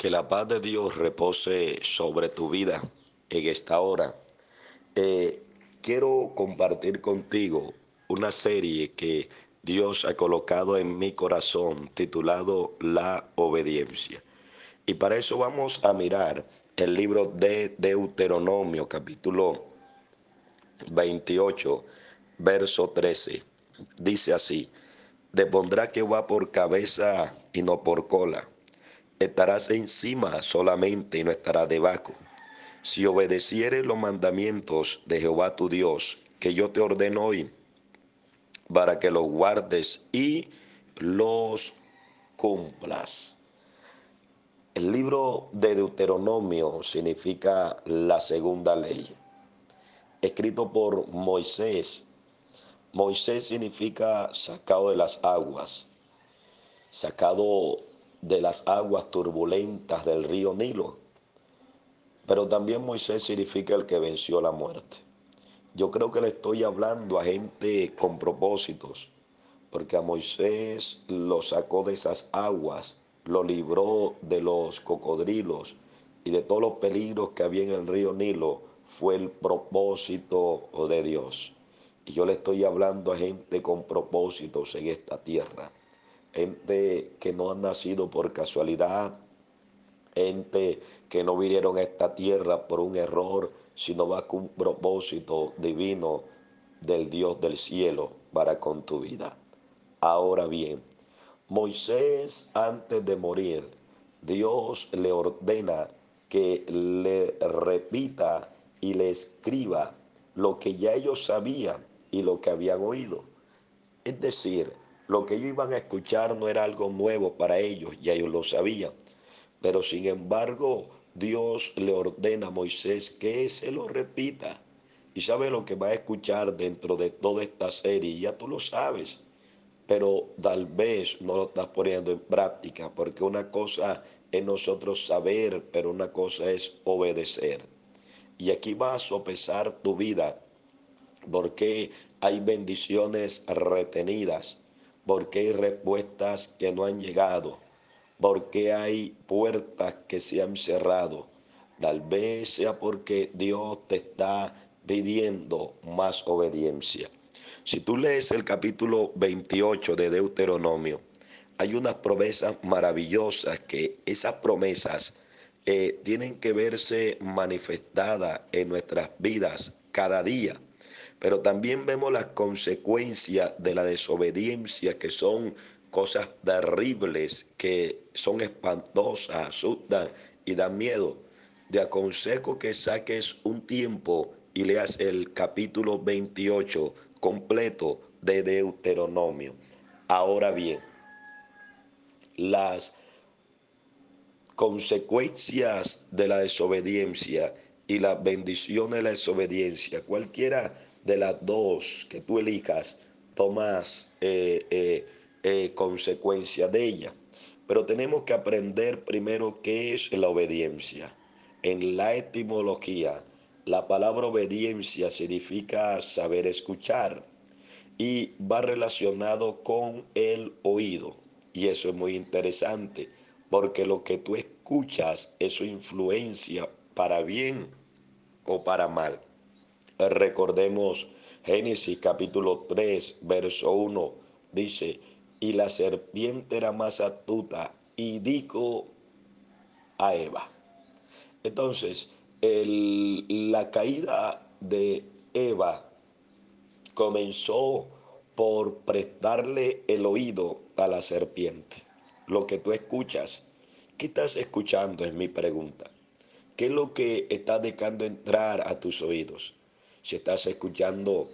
Que la paz de Dios repose sobre tu vida en esta hora. Eh, quiero compartir contigo una serie que Dios ha colocado en mi corazón titulado La obediencia. Y para eso vamos a mirar el libro de Deuteronomio capítulo 28, verso 13. Dice así, te pondrá que va por cabeza y no por cola estarás encima solamente y no estarás debajo. Si obedecieres los mandamientos de Jehová tu Dios, que yo te ordeno hoy, para que los guardes y los cumplas. El libro de Deuteronomio significa la segunda ley, escrito por Moisés. Moisés significa sacado de las aguas, sacado de las aguas turbulentas del río Nilo. Pero también Moisés significa el que venció la muerte. Yo creo que le estoy hablando a gente con propósitos, porque a Moisés lo sacó de esas aguas, lo libró de los cocodrilos y de todos los peligros que había en el río Nilo, fue el propósito de Dios. Y yo le estoy hablando a gente con propósitos en esta tierra gente que no han nacido por casualidad, gente que no vinieron a esta tierra por un error, sino con un propósito divino del Dios del cielo para con tu vida. Ahora bien, Moisés antes de morir, Dios le ordena que le repita y le escriba lo que ya ellos sabían y lo que habían oído. Es decir, lo que ellos iban a escuchar no era algo nuevo para ellos, ya ellos lo sabían. Pero sin embargo, Dios le ordena a Moisés que se lo repita. Y sabe lo que va a escuchar dentro de toda esta serie, ya tú lo sabes. Pero tal vez no lo estás poniendo en práctica, porque una cosa es nosotros saber, pero una cosa es obedecer. Y aquí va a sopesar tu vida, porque hay bendiciones retenidas porque hay respuestas que no han llegado, porque hay puertas que se han cerrado. Tal vez sea porque Dios te está pidiendo más obediencia. Si tú lees el capítulo 28 de Deuteronomio, hay unas promesas maravillosas que esas promesas eh, tienen que verse manifestadas en nuestras vidas cada día. Pero también vemos las consecuencias de la desobediencia, que son cosas terribles, que son espantosas, asustan y dan miedo. Te aconsejo que saques un tiempo y leas el capítulo 28 completo de Deuteronomio. Ahora bien, las consecuencias de la desobediencia y las bendiciones de la desobediencia, cualquiera de las dos que tú elijas, tomas eh, eh, eh, consecuencia de ella. Pero tenemos que aprender primero qué es la obediencia. En la etimología, la palabra obediencia significa saber escuchar y va relacionado con el oído. Y eso es muy interesante, porque lo que tú escuchas, eso influencia para bien o para mal. Recordemos Génesis capítulo 3, verso 1, dice, y la serpiente era más astuta y dijo a Eva. Entonces, la caída de Eva comenzó por prestarle el oído a la serpiente. Lo que tú escuchas, ¿qué estás escuchando? Es mi pregunta. ¿Qué es lo que está dejando entrar a tus oídos? Si estás escuchando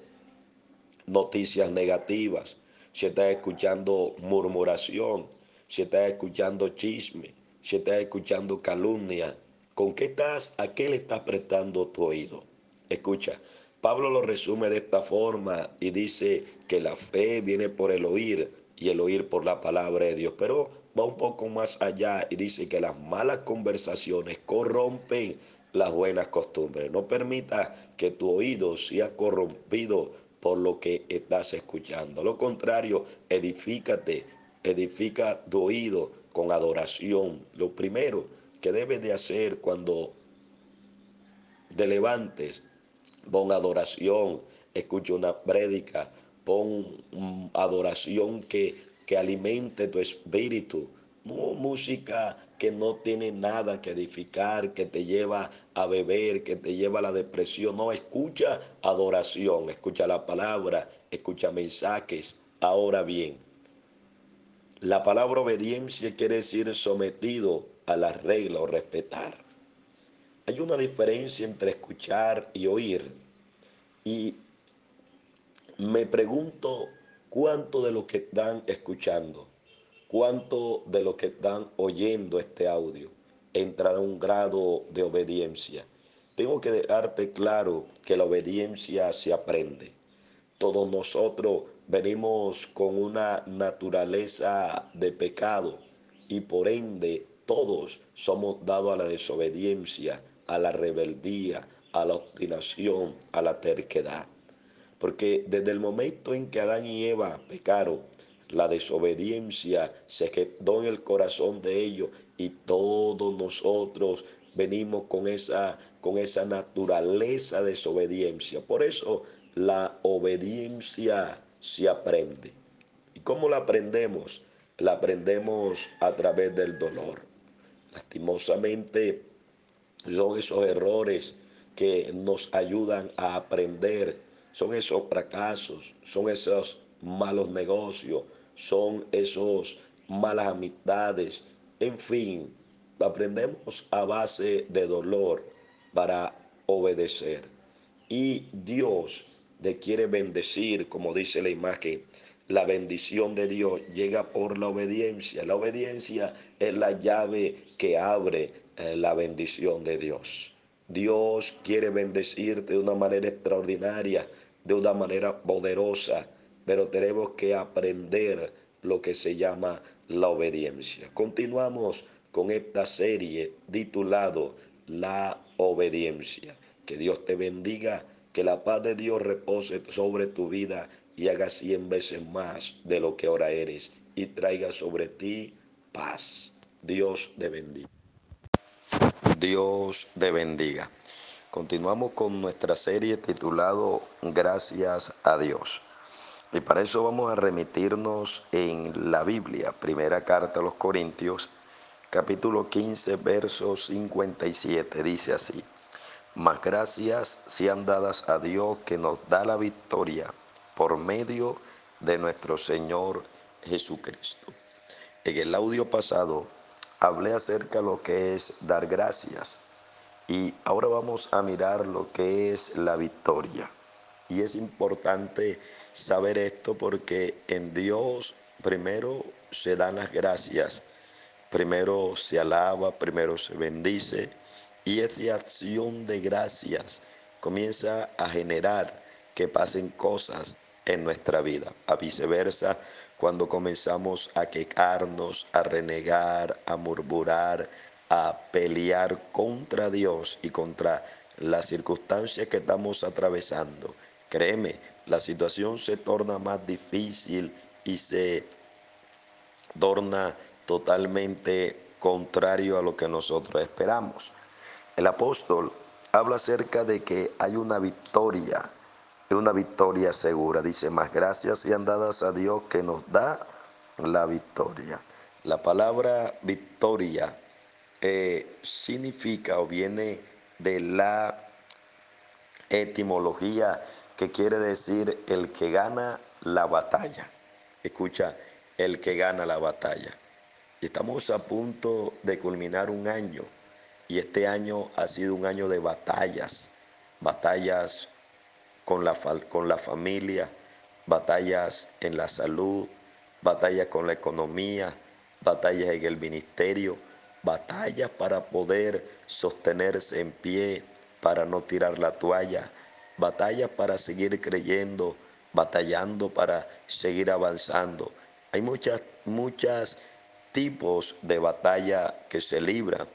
noticias negativas, si estás escuchando murmuración, si estás escuchando chisme, si estás escuchando calumnia, ¿con qué estás, a qué le estás prestando tu oído? Escucha, Pablo lo resume de esta forma y dice que la fe viene por el oír y el oír por la palabra de Dios, pero va un poco más allá y dice que las malas conversaciones corrompen las buenas costumbres. No permita que tu oído sea corrompido por lo que estás escuchando. Lo contrario, edifícate, edifica tu oído con adoración. Lo primero, que debes de hacer cuando te levantes, pon adoración, escucha una prédica, pon adoración que, que alimente tu espíritu, música que no tiene nada que edificar, que te lleva a beber, que te lleva a la depresión. No, escucha adoración, escucha la palabra, escucha mensajes. Ahora bien, la palabra obediencia quiere decir sometido a la regla o respetar. Hay una diferencia entre escuchar y oír. Y me pregunto cuánto de lo que están escuchando ¿Cuánto de los que están oyendo este audio entrará a un grado de obediencia? Tengo que dejarte claro que la obediencia se aprende. Todos nosotros venimos con una naturaleza de pecado y por ende todos somos dados a la desobediencia, a la rebeldía, a la obstinación, a la terquedad. Porque desde el momento en que Adán y Eva pecaron, la desobediencia se quedó en el corazón de ellos y todos nosotros venimos con esa, con esa naturaleza de desobediencia. Por eso la obediencia se aprende. ¿Y cómo la aprendemos? La aprendemos a través del dolor. Lastimosamente son esos errores que nos ayudan a aprender, son esos fracasos, son esos malos negocios, son esos malas amistades, en fin, aprendemos a base de dolor para obedecer. Y Dios te quiere bendecir, como dice la imagen, la bendición de Dios llega por la obediencia. La obediencia es la llave que abre eh, la bendición de Dios. Dios quiere bendecirte de una manera extraordinaria, de una manera poderosa pero tenemos que aprender lo que se llama la obediencia. Continuamos con esta serie titulado La obediencia. Que Dios te bendiga, que la paz de Dios repose sobre tu vida y haga cien veces más de lo que ahora eres y traiga sobre ti paz. Dios te bendiga. Dios te bendiga. Continuamos con nuestra serie titulado Gracias a Dios. Y para eso vamos a remitirnos en la Biblia, primera carta a los Corintios, capítulo 15, verso 57. Dice así, mas gracias sean dadas a Dios que nos da la victoria por medio de nuestro Señor Jesucristo. En el audio pasado hablé acerca de lo que es dar gracias y ahora vamos a mirar lo que es la victoria. Y es importante saber esto porque en Dios primero se dan las gracias, primero se alaba, primero se bendice y esa acción de gracias comienza a generar que pasen cosas en nuestra vida. A viceversa, cuando comenzamos a quejarnos, a renegar, a murmurar, a pelear contra Dios y contra las circunstancias que estamos atravesando, créeme, la situación se torna más difícil y se torna totalmente contrario a lo que nosotros esperamos. El apóstol habla acerca de que hay una victoria, una victoria segura. Dice, más gracias sean dadas a Dios que nos da la victoria. La palabra victoria eh, significa o viene de la etimología que quiere decir el que gana la batalla. Escucha, el que gana la batalla. Estamos a punto de culminar un año y este año ha sido un año de batallas, batallas con la, con la familia, batallas en la salud, batallas con la economía, batallas en el ministerio, batallas para poder sostenerse en pie, para no tirar la toalla, batallas para seguir creyendo, batallando para seguir avanzando. Hay muchas, muchas tipos de batalla que se libran.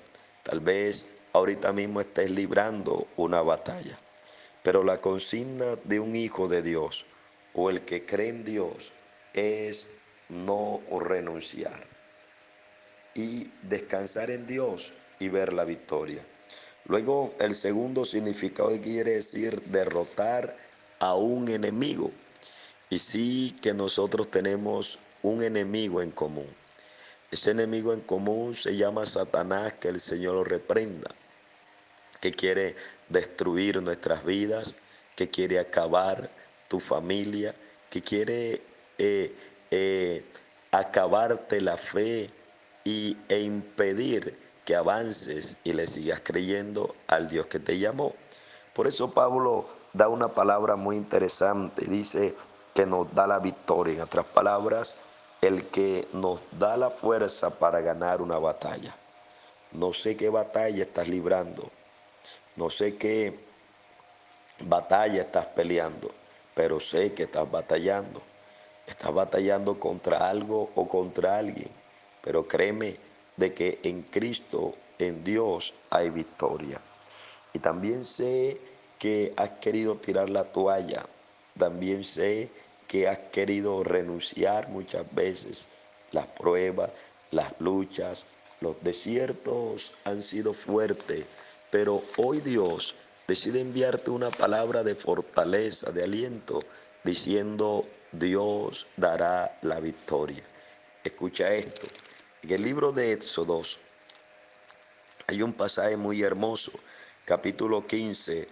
Tal vez ahorita mismo estés librando una batalla. Pero la consigna de un hijo de Dios o el que cree en Dios es no renunciar. Y descansar en Dios y ver la victoria. Luego el segundo significado quiere decir derrotar a un enemigo. Y sí que nosotros tenemos un enemigo en común. Ese enemigo en común se llama Satanás, que el Señor lo reprenda, que quiere destruir nuestras vidas, que quiere acabar tu familia, que quiere eh, eh, acabarte la fe y, e impedir avances y le sigas creyendo al Dios que te llamó. Por eso Pablo da una palabra muy interesante, dice que nos da la victoria. En otras palabras, el que nos da la fuerza para ganar una batalla. No sé qué batalla estás librando, no sé qué batalla estás peleando, pero sé que estás batallando. Estás batallando contra algo o contra alguien, pero créeme de que en Cristo, en Dios, hay victoria. Y también sé que has querido tirar la toalla, también sé que has querido renunciar muchas veces. Las pruebas, las luchas, los desiertos han sido fuertes, pero hoy Dios decide enviarte una palabra de fortaleza, de aliento, diciendo, Dios dará la victoria. Escucha esto. En el libro de Éxodos hay un pasaje muy hermoso, capítulo 15,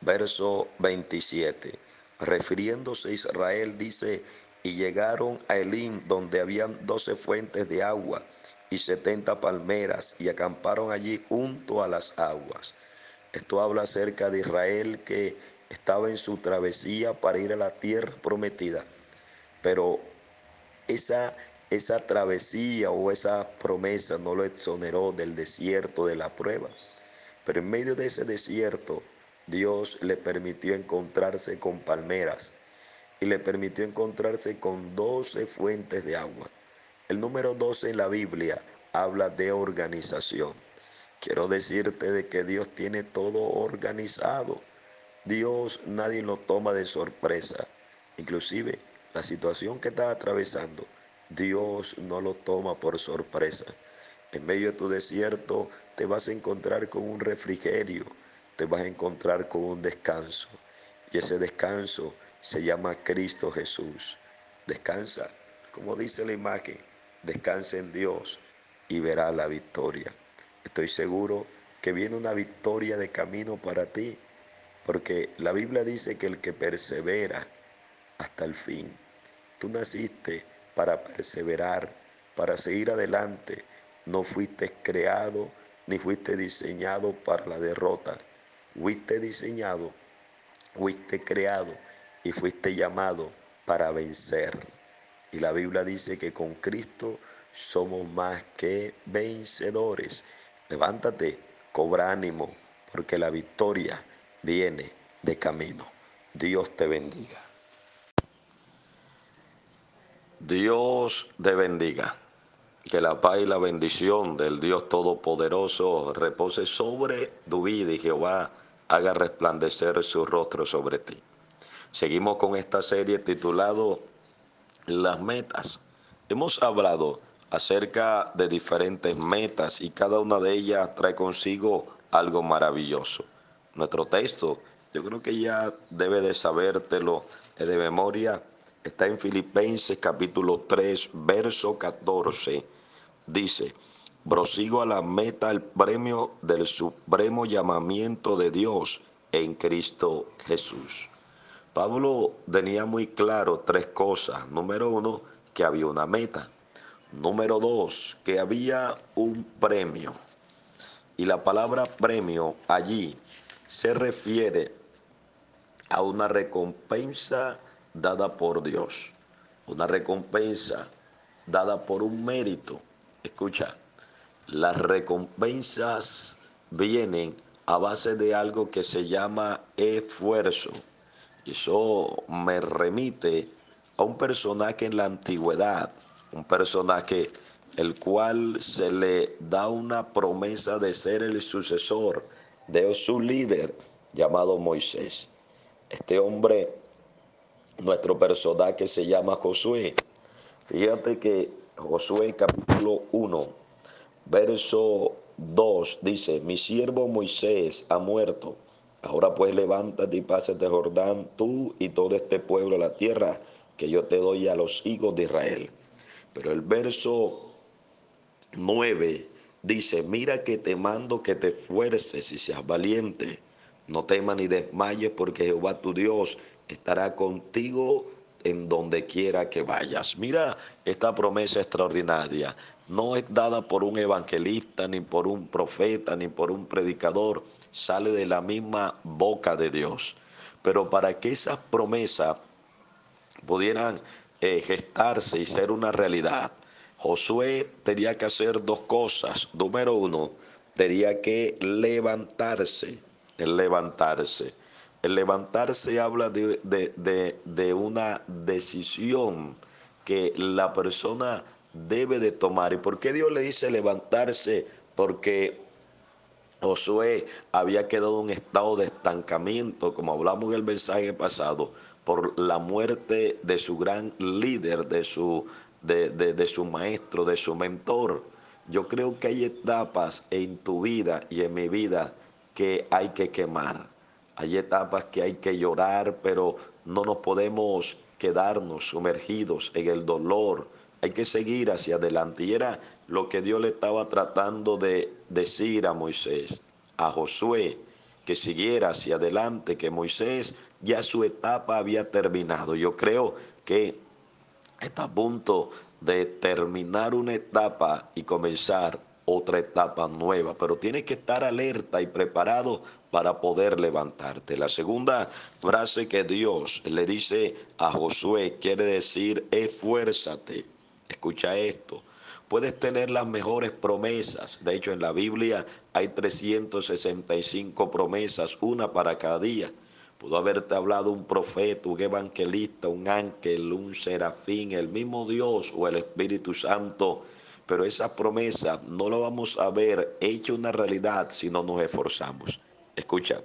verso 27 refiriéndose a Israel, dice, y llegaron a Elim, donde habían doce fuentes de agua y setenta palmeras, y acamparon allí junto a las aguas. Esto habla acerca de Israel que estaba en su travesía para ir a la tierra prometida. Pero esa, esa travesía o esa promesa no lo exoneró del desierto, de la prueba. Pero en medio de ese desierto, Dios le permitió encontrarse con palmeras y le permitió encontrarse con doce fuentes de agua. El número 12 en la Biblia habla de organización. Quiero decirte de que Dios tiene todo organizado. Dios nadie lo toma de sorpresa. Inclusive la situación que estás atravesando, Dios no lo toma por sorpresa. En medio de tu desierto te vas a encontrar con un refrigerio te vas a encontrar con un descanso. Y ese descanso se llama Cristo Jesús. Descansa, como dice la imagen, descansa en Dios y verá la victoria. Estoy seguro que viene una victoria de camino para ti, porque la Biblia dice que el que persevera hasta el fin, tú naciste para perseverar, para seguir adelante. No fuiste creado ni fuiste diseñado para la derrota fuiste diseñado, fuiste creado y fuiste llamado para vencer. Y la Biblia dice que con Cristo somos más que vencedores. Levántate, cobra ánimo, porque la victoria viene de camino. Dios te bendiga. Dios te bendiga. Que la paz y la bendición del Dios Todopoderoso repose sobre tu vida y Jehová haga resplandecer su rostro sobre ti. Seguimos con esta serie titulado Las metas. Hemos hablado acerca de diferentes metas y cada una de ellas trae consigo algo maravilloso. Nuestro texto, yo creo que ya debe de sabértelo de memoria, está en Filipenses capítulo 3, verso 14. Dice, prosigo a la meta, el premio del supremo llamamiento de Dios en Cristo Jesús. Pablo tenía muy claro tres cosas. Número uno, que había una meta. Número dos, que había un premio. Y la palabra premio allí se refiere a una recompensa dada por Dios. Una recompensa dada por un mérito. Escucha, las recompensas vienen a base de algo que se llama esfuerzo. Y eso me remite a un personaje en la antigüedad, un personaje el cual se le da una promesa de ser el sucesor de su líder llamado Moisés. Este hombre, nuestro personaje se llama Josué. Fíjate que Josué capítulo 1 verso 2 dice, mi siervo Moisés ha muerto. Ahora pues levántate y pásate Jordán, tú y todo este pueblo a la tierra que yo te doy a los hijos de Israel. Pero el verso 9 dice, mira que te mando que te fuerces y seas valiente. No temas ni desmayes porque Jehová tu Dios estará contigo en donde quiera que vayas. Mira esta promesa extraordinaria. No es dada por un evangelista, ni por un profeta, ni por un predicador. Sale de la misma boca de Dios. Pero para que esas promesas pudieran eh, gestarse y ser una realidad, Josué tenía que hacer dos cosas. Número uno, tenía que levantarse, levantarse. El levantarse habla de, de, una decisión que la persona debe de tomar. ¿Y por qué Dios le dice levantarse? Porque Josué había quedado en un estado de estancamiento, como hablamos en el mensaje pasado, por la muerte de su gran líder, de su, de, su maestro, de su mentor. Yo creo que hay etapas en tu vida y en mi vida que hay que quemar. Hay etapas que hay que llorar, pero no nos podemos quedarnos sumergidos en el dolor. Hay que seguir hacia adelante. Y era lo que Dios le estaba tratando de decir a Moisés, a Josué, que siguiera hacia adelante, que Moisés ya su etapa había terminado. Yo creo que está a punto de terminar una etapa y comenzar otra etapa nueva, pero tienes que estar alerta y preparado para poder levantarte. La segunda frase que Dios le dice a Josué quiere decir, esfuérzate. Escucha esto. Puedes tener las mejores promesas. De hecho, en la Biblia hay 365 promesas, una para cada día. Pudo haberte hablado un profeta, un evangelista, un ángel, un serafín, el mismo Dios o el Espíritu Santo. Pero esa promesa no la vamos a ver hecha una realidad si no nos esforzamos. Escucha,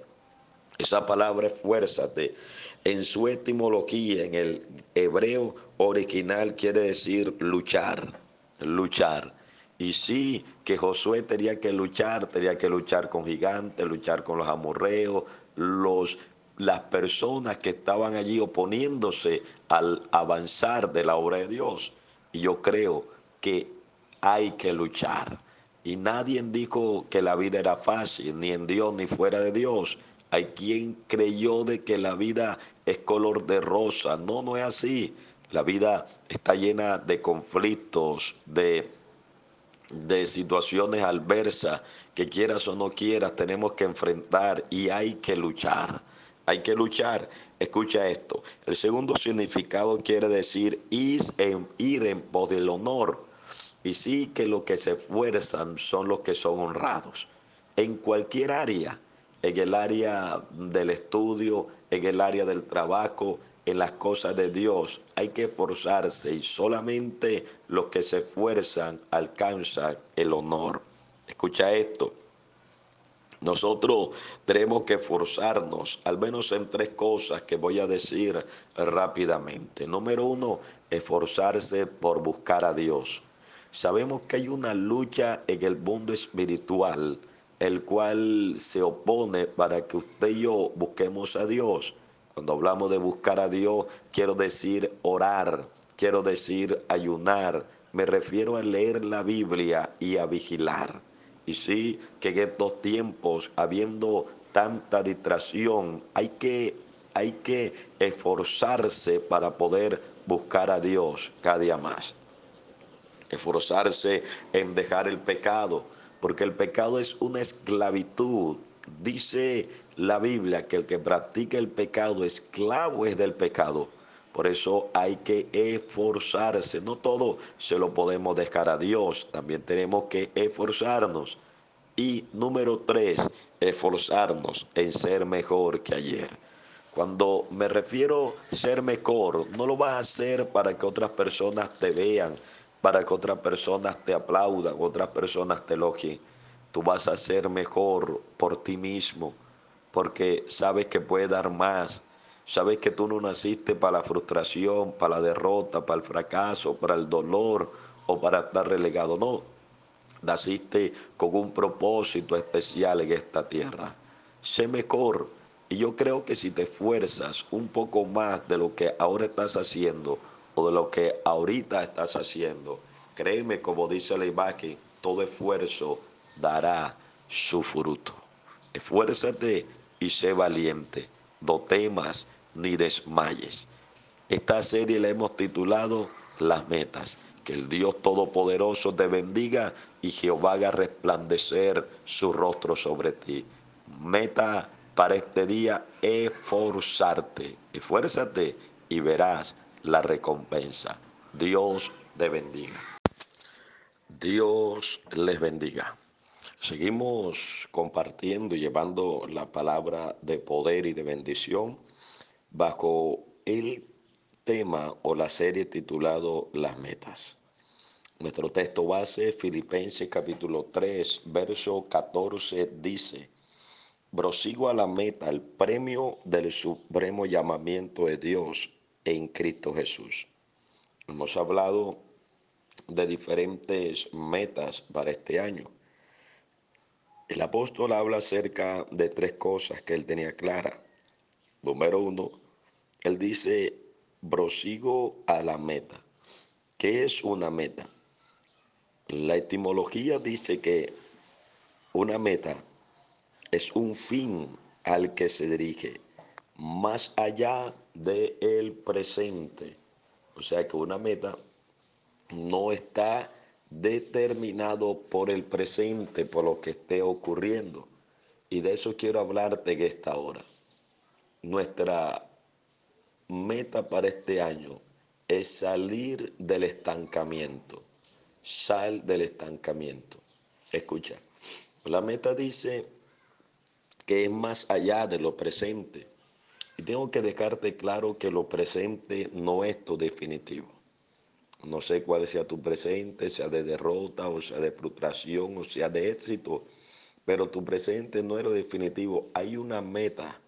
esa palabra esfuérzate en su etimología, en el hebreo original, quiere decir luchar, luchar. Y sí, que Josué tenía que luchar, tenía que luchar con gigantes, luchar con los amorreos, los las personas que estaban allí oponiéndose al avanzar de la obra de Dios. Y yo creo que hay que luchar. Y nadie dijo que la vida era fácil, ni en Dios ni fuera de Dios. Hay quien creyó de que la vida es color de rosa. No, no es así. La vida está llena de conflictos, de, de situaciones adversas que quieras o no quieras tenemos que enfrentar y hay que luchar. Hay que luchar. Escucha esto. El segundo significado quiere decir ir en, ir en pos del honor. Y sí que los que se esfuerzan son los que son honrados. En cualquier área, en el área del estudio, en el área del trabajo, en las cosas de Dios, hay que esforzarse y solamente los que se esfuerzan alcanzan el honor. Escucha esto. Nosotros tenemos que esforzarnos, al menos en tres cosas que voy a decir rápidamente. Número uno, esforzarse por buscar a Dios. Sabemos que hay una lucha en el mundo espiritual, el cual se opone para que usted y yo busquemos a Dios. Cuando hablamos de buscar a Dios, quiero decir orar, quiero decir ayunar, me refiero a leer la Biblia y a vigilar. Y sí que en estos tiempos, habiendo tanta distracción, hay que, hay que esforzarse para poder buscar a Dios cada día más. Esforzarse en dejar el pecado, porque el pecado es una esclavitud. Dice la Biblia que el que practica el pecado, esclavo es del pecado. Por eso hay que esforzarse. No todo se lo podemos dejar a Dios. También tenemos que esforzarnos. Y número tres, esforzarnos en ser mejor que ayer. Cuando me refiero a ser mejor, no lo vas a hacer para que otras personas te vean, para que otras personas te aplaudan, otras personas te elogien. Tú vas a ser mejor por ti mismo, porque sabes que puedes dar más, Sabes que tú no naciste para la frustración, para la derrota, para el fracaso, para el dolor o para estar relegado. No. Naciste con un propósito especial en esta tierra. Sé mejor. Y yo creo que si te esfuerzas un poco más de lo que ahora estás haciendo de lo que ahorita estás haciendo, créeme, como dice imagen, todo esfuerzo dará su fruto. Esfuérzate y sé valiente. No temas ni desmayes. Esta serie la hemos titulado Las metas. Que el Dios Todopoderoso te bendiga y Jehová haga resplandecer su rostro sobre ti. Meta para este día, esforzarte. Esfuérzate y verás la recompensa. Dios te bendiga. Dios les bendiga. Seguimos compartiendo y llevando la palabra de poder y de bendición bajo el tema o la serie titulado Las metas. Nuestro texto base, Filipenses capítulo 3, verso 14, dice, prosigo a la meta, el premio del supremo llamamiento de Dios en Cristo Jesús. Hemos hablado de diferentes metas para este año. El apóstol habla acerca de tres cosas que él tenía clara. Número uno, él dice, prosigo a la meta. ¿Qué es una meta? La etimología dice que una meta es un fin al que se dirige, más allá del el presente. O sea que una meta no está determinado por el presente, por lo que esté ocurriendo. Y de eso quiero hablarte en esta hora. Nuestra meta para este año es salir del estancamiento sal del estancamiento. Escucha, la meta dice que es más allá de lo presente. Y tengo que dejarte claro que lo presente no es tu definitivo. No sé cuál sea tu presente, sea de derrota o sea de frustración o sea de éxito, pero tu presente no es lo definitivo. Hay una meta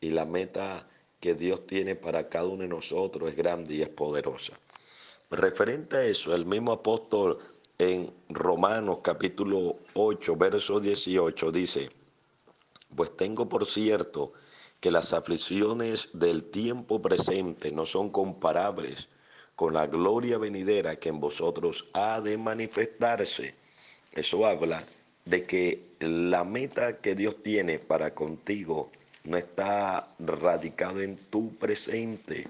y la meta que Dios tiene para cada uno de nosotros es grande y es poderosa. Referente a eso, el mismo apóstol en Romanos capítulo 8, verso 18 dice, pues tengo por cierto que las aflicciones del tiempo presente no son comparables con la gloria venidera que en vosotros ha de manifestarse. Eso habla de que la meta que Dios tiene para contigo no está radicado en tu presente,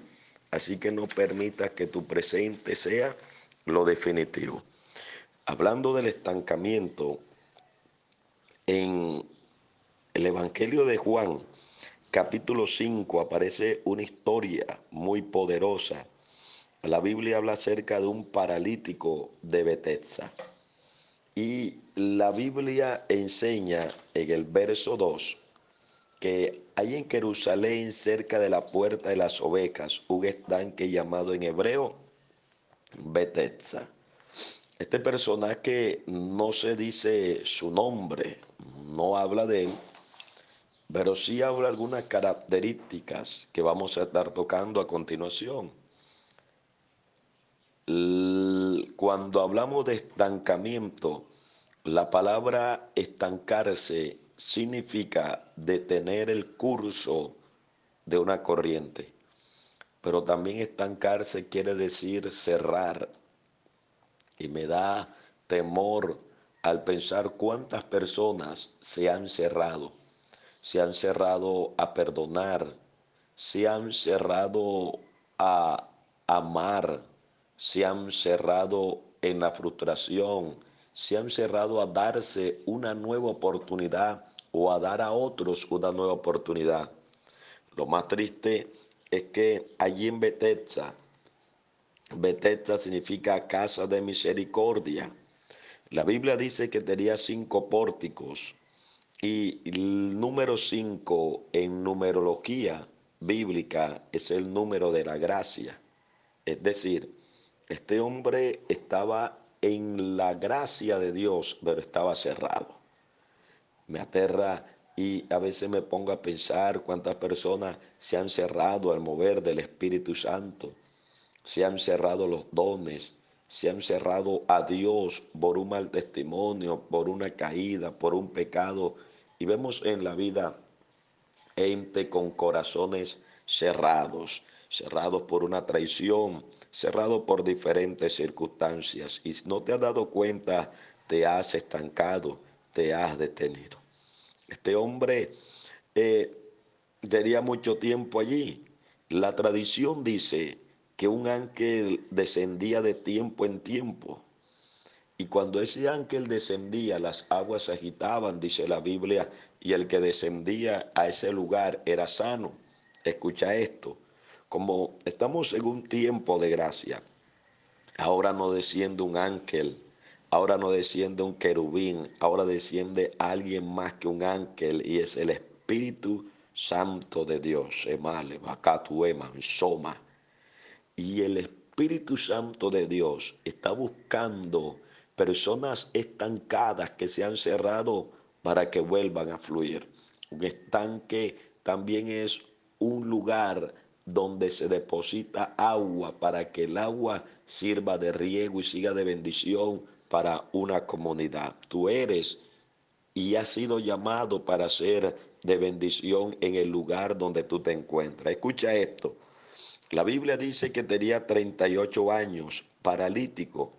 Así que no permitas que tu presente sea lo definitivo. Hablando del estancamiento, en el Evangelio de Juan, capítulo 5, aparece una historia muy poderosa. La Biblia habla acerca de un paralítico de Betesda. Y la Biblia enseña en el verso 2 que hay en Jerusalén, cerca de la puerta de las ovejas, un estanque llamado en hebreo Betesda. Este personaje no se dice su nombre, no habla de él, pero sí habla algunas características que vamos a estar tocando a continuación. Cuando hablamos de estancamiento, la palabra estancarse significa detener el curso de una corriente, pero también estancarse quiere decir cerrar. Y me da temor al pensar cuántas personas se han cerrado, se han cerrado a perdonar, se han cerrado a amar, se han cerrado en la frustración, se han cerrado a darse una nueva oportunidad o a dar a otros una nueva oportunidad. Lo más triste es que allí en Betesda, Betesda significa casa de misericordia. La Biblia dice que tenía cinco pórticos y el número cinco en numerología bíblica es el número de la gracia. Es decir, este hombre estaba en la gracia de Dios, pero estaba cerrado me aterra y a veces me pongo a pensar cuántas personas se han cerrado al mover del Espíritu Santo, se han cerrado los dones, se han cerrado a Dios por un mal testimonio, por una caída, por un pecado. Y vemos en la vida gente con corazones cerrados, cerrados por una traición, cerrados por diferentes circunstancias. Y si no te has dado cuenta, te has estancado, te has detenido. Este hombre eh, tenía mucho tiempo allí. La tradición dice que un ángel descendía de tiempo en tiempo. Y cuando ese ángel descendía, las aguas se agitaban, dice la Biblia, y el que descendía a ese lugar era sano. Escucha esto, como estamos en un tiempo de gracia, ahora no desciende un ángel, ahora no desciende un querubín, ahora desciende alguien más que un ángel y es el Espíritu Santo de Dios. Emale, Soma y el Espíritu Santo de Dios está buscando personas estancadas que se han cerrado para que vuelvan a fluir. Un estanque también es un lugar donde se deposita agua para que el agua sirva de riego y siga de bendición para una comunidad. Tú eres y has sido llamado para ser de bendición en el lugar donde tú te encuentras. Escucha esto. La Biblia dice que tenía 38 años paralítico,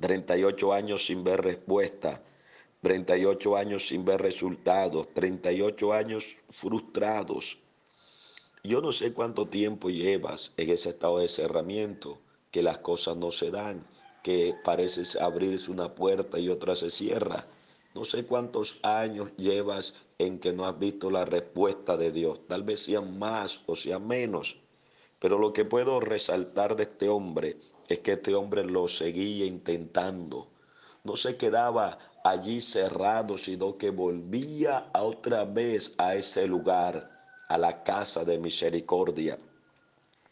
38 años sin ver respuesta, 38 años sin ver resultados, 38 años frustrados. Yo no sé cuánto tiempo llevas en ese estado de cerramiento, que las cosas no se dan, que parece abrirse una puerta y otra se cierra. No sé cuántos años llevas en que no has visto la respuesta de Dios. Tal vez sean más o sean menos. Pero lo que puedo resaltar de este hombre es que este hombre lo seguía intentando. No se quedaba allí cerrado, sino que volvía otra vez a ese lugar, a la casa de misericordia.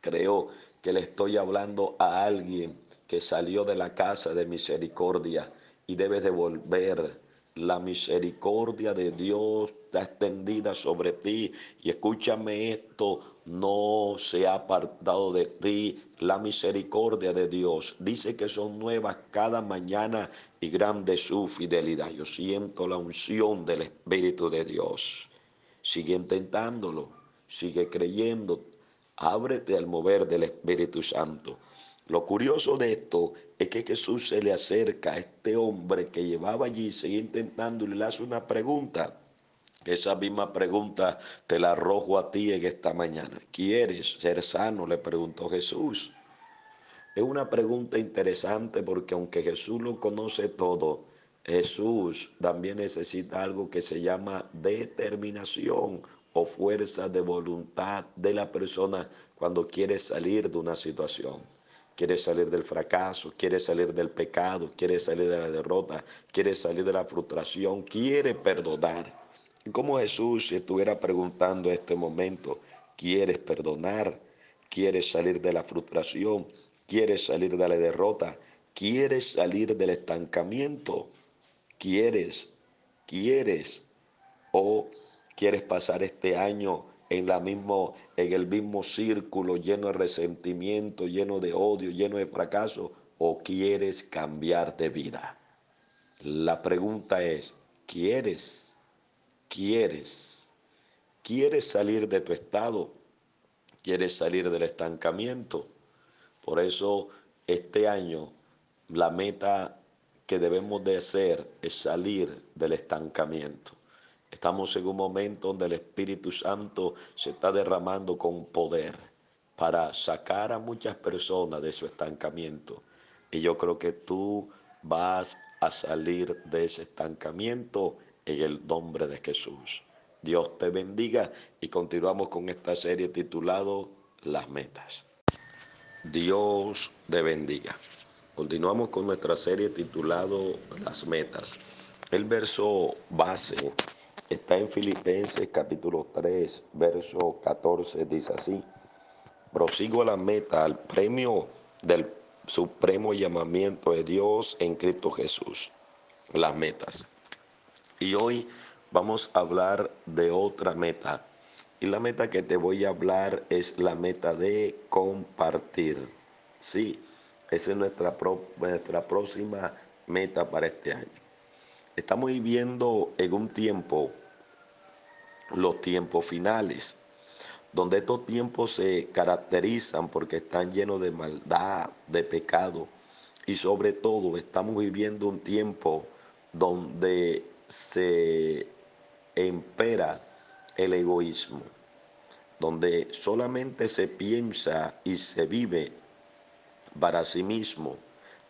Creo que le estoy hablando a alguien que salió de la casa de misericordia y debe de volver. La misericordia de Dios está extendida sobre ti. Y escúchame esto, no se ha apartado de ti la misericordia de Dios. Dice que son nuevas cada mañana y grande su fidelidad. Yo siento la unción del Espíritu de Dios. Sigue intentándolo, sigue creyendo. Ábrete al mover del Espíritu Santo. Lo curioso de esto es que Jesús se le acerca a este hombre que llevaba allí, sigue intentando y le hace una pregunta. Esa misma pregunta te la arrojo a ti en esta mañana. ¿Quieres ser sano? Le preguntó Jesús. Es una pregunta interesante porque aunque Jesús lo conoce todo, Jesús también necesita algo que se llama determinación o fuerza de voluntad de la persona cuando quiere salir de una situación. Quiere salir del fracaso, quiere salir del pecado, quiere salir de la derrota, quiere salir de la frustración, quiere perdonar. Como Jesús estuviera preguntando en este momento, ¿quieres perdonar? ¿Quieres salir de la frustración? ¿Quieres salir de la derrota? ¿Quieres salir del estancamiento? ¿Quieres? ¿Quieres? ¿O quieres pasar este año en, la mismo, en el mismo círculo lleno de resentimiento, lleno de odio, lleno de fracaso? ¿O quieres cambiar de vida? La pregunta es, ¿quieres? quieres. Quieres salir de tu estado, quieres salir del estancamiento. Por eso este año la meta que debemos de hacer es salir del estancamiento. Estamos en un momento donde el Espíritu Santo se está derramando con poder para sacar a muchas personas de su estancamiento. Y yo creo que tú vas a salir de ese estancamiento en el nombre de Jesús. Dios te bendiga y continuamos con esta serie titulado Las metas. Dios te bendiga. Continuamos con nuestra serie titulado Las metas. El verso base está en Filipenses capítulo 3, verso 14, dice así, prosigo a la meta, al premio del supremo llamamiento de Dios en Cristo Jesús. Las metas. Y hoy vamos a hablar de otra meta. Y la meta que te voy a hablar es la meta de compartir. Sí, Esa es nuestra, nuestra próxima meta para este año. Estamos viviendo en un tiempo, los tiempos finales, donde estos tiempos se caracterizan porque están llenos de maldad, de pecado, y sobre todo estamos viviendo un tiempo donde se impera el egoísmo, donde solamente se piensa y se vive para sí mismo,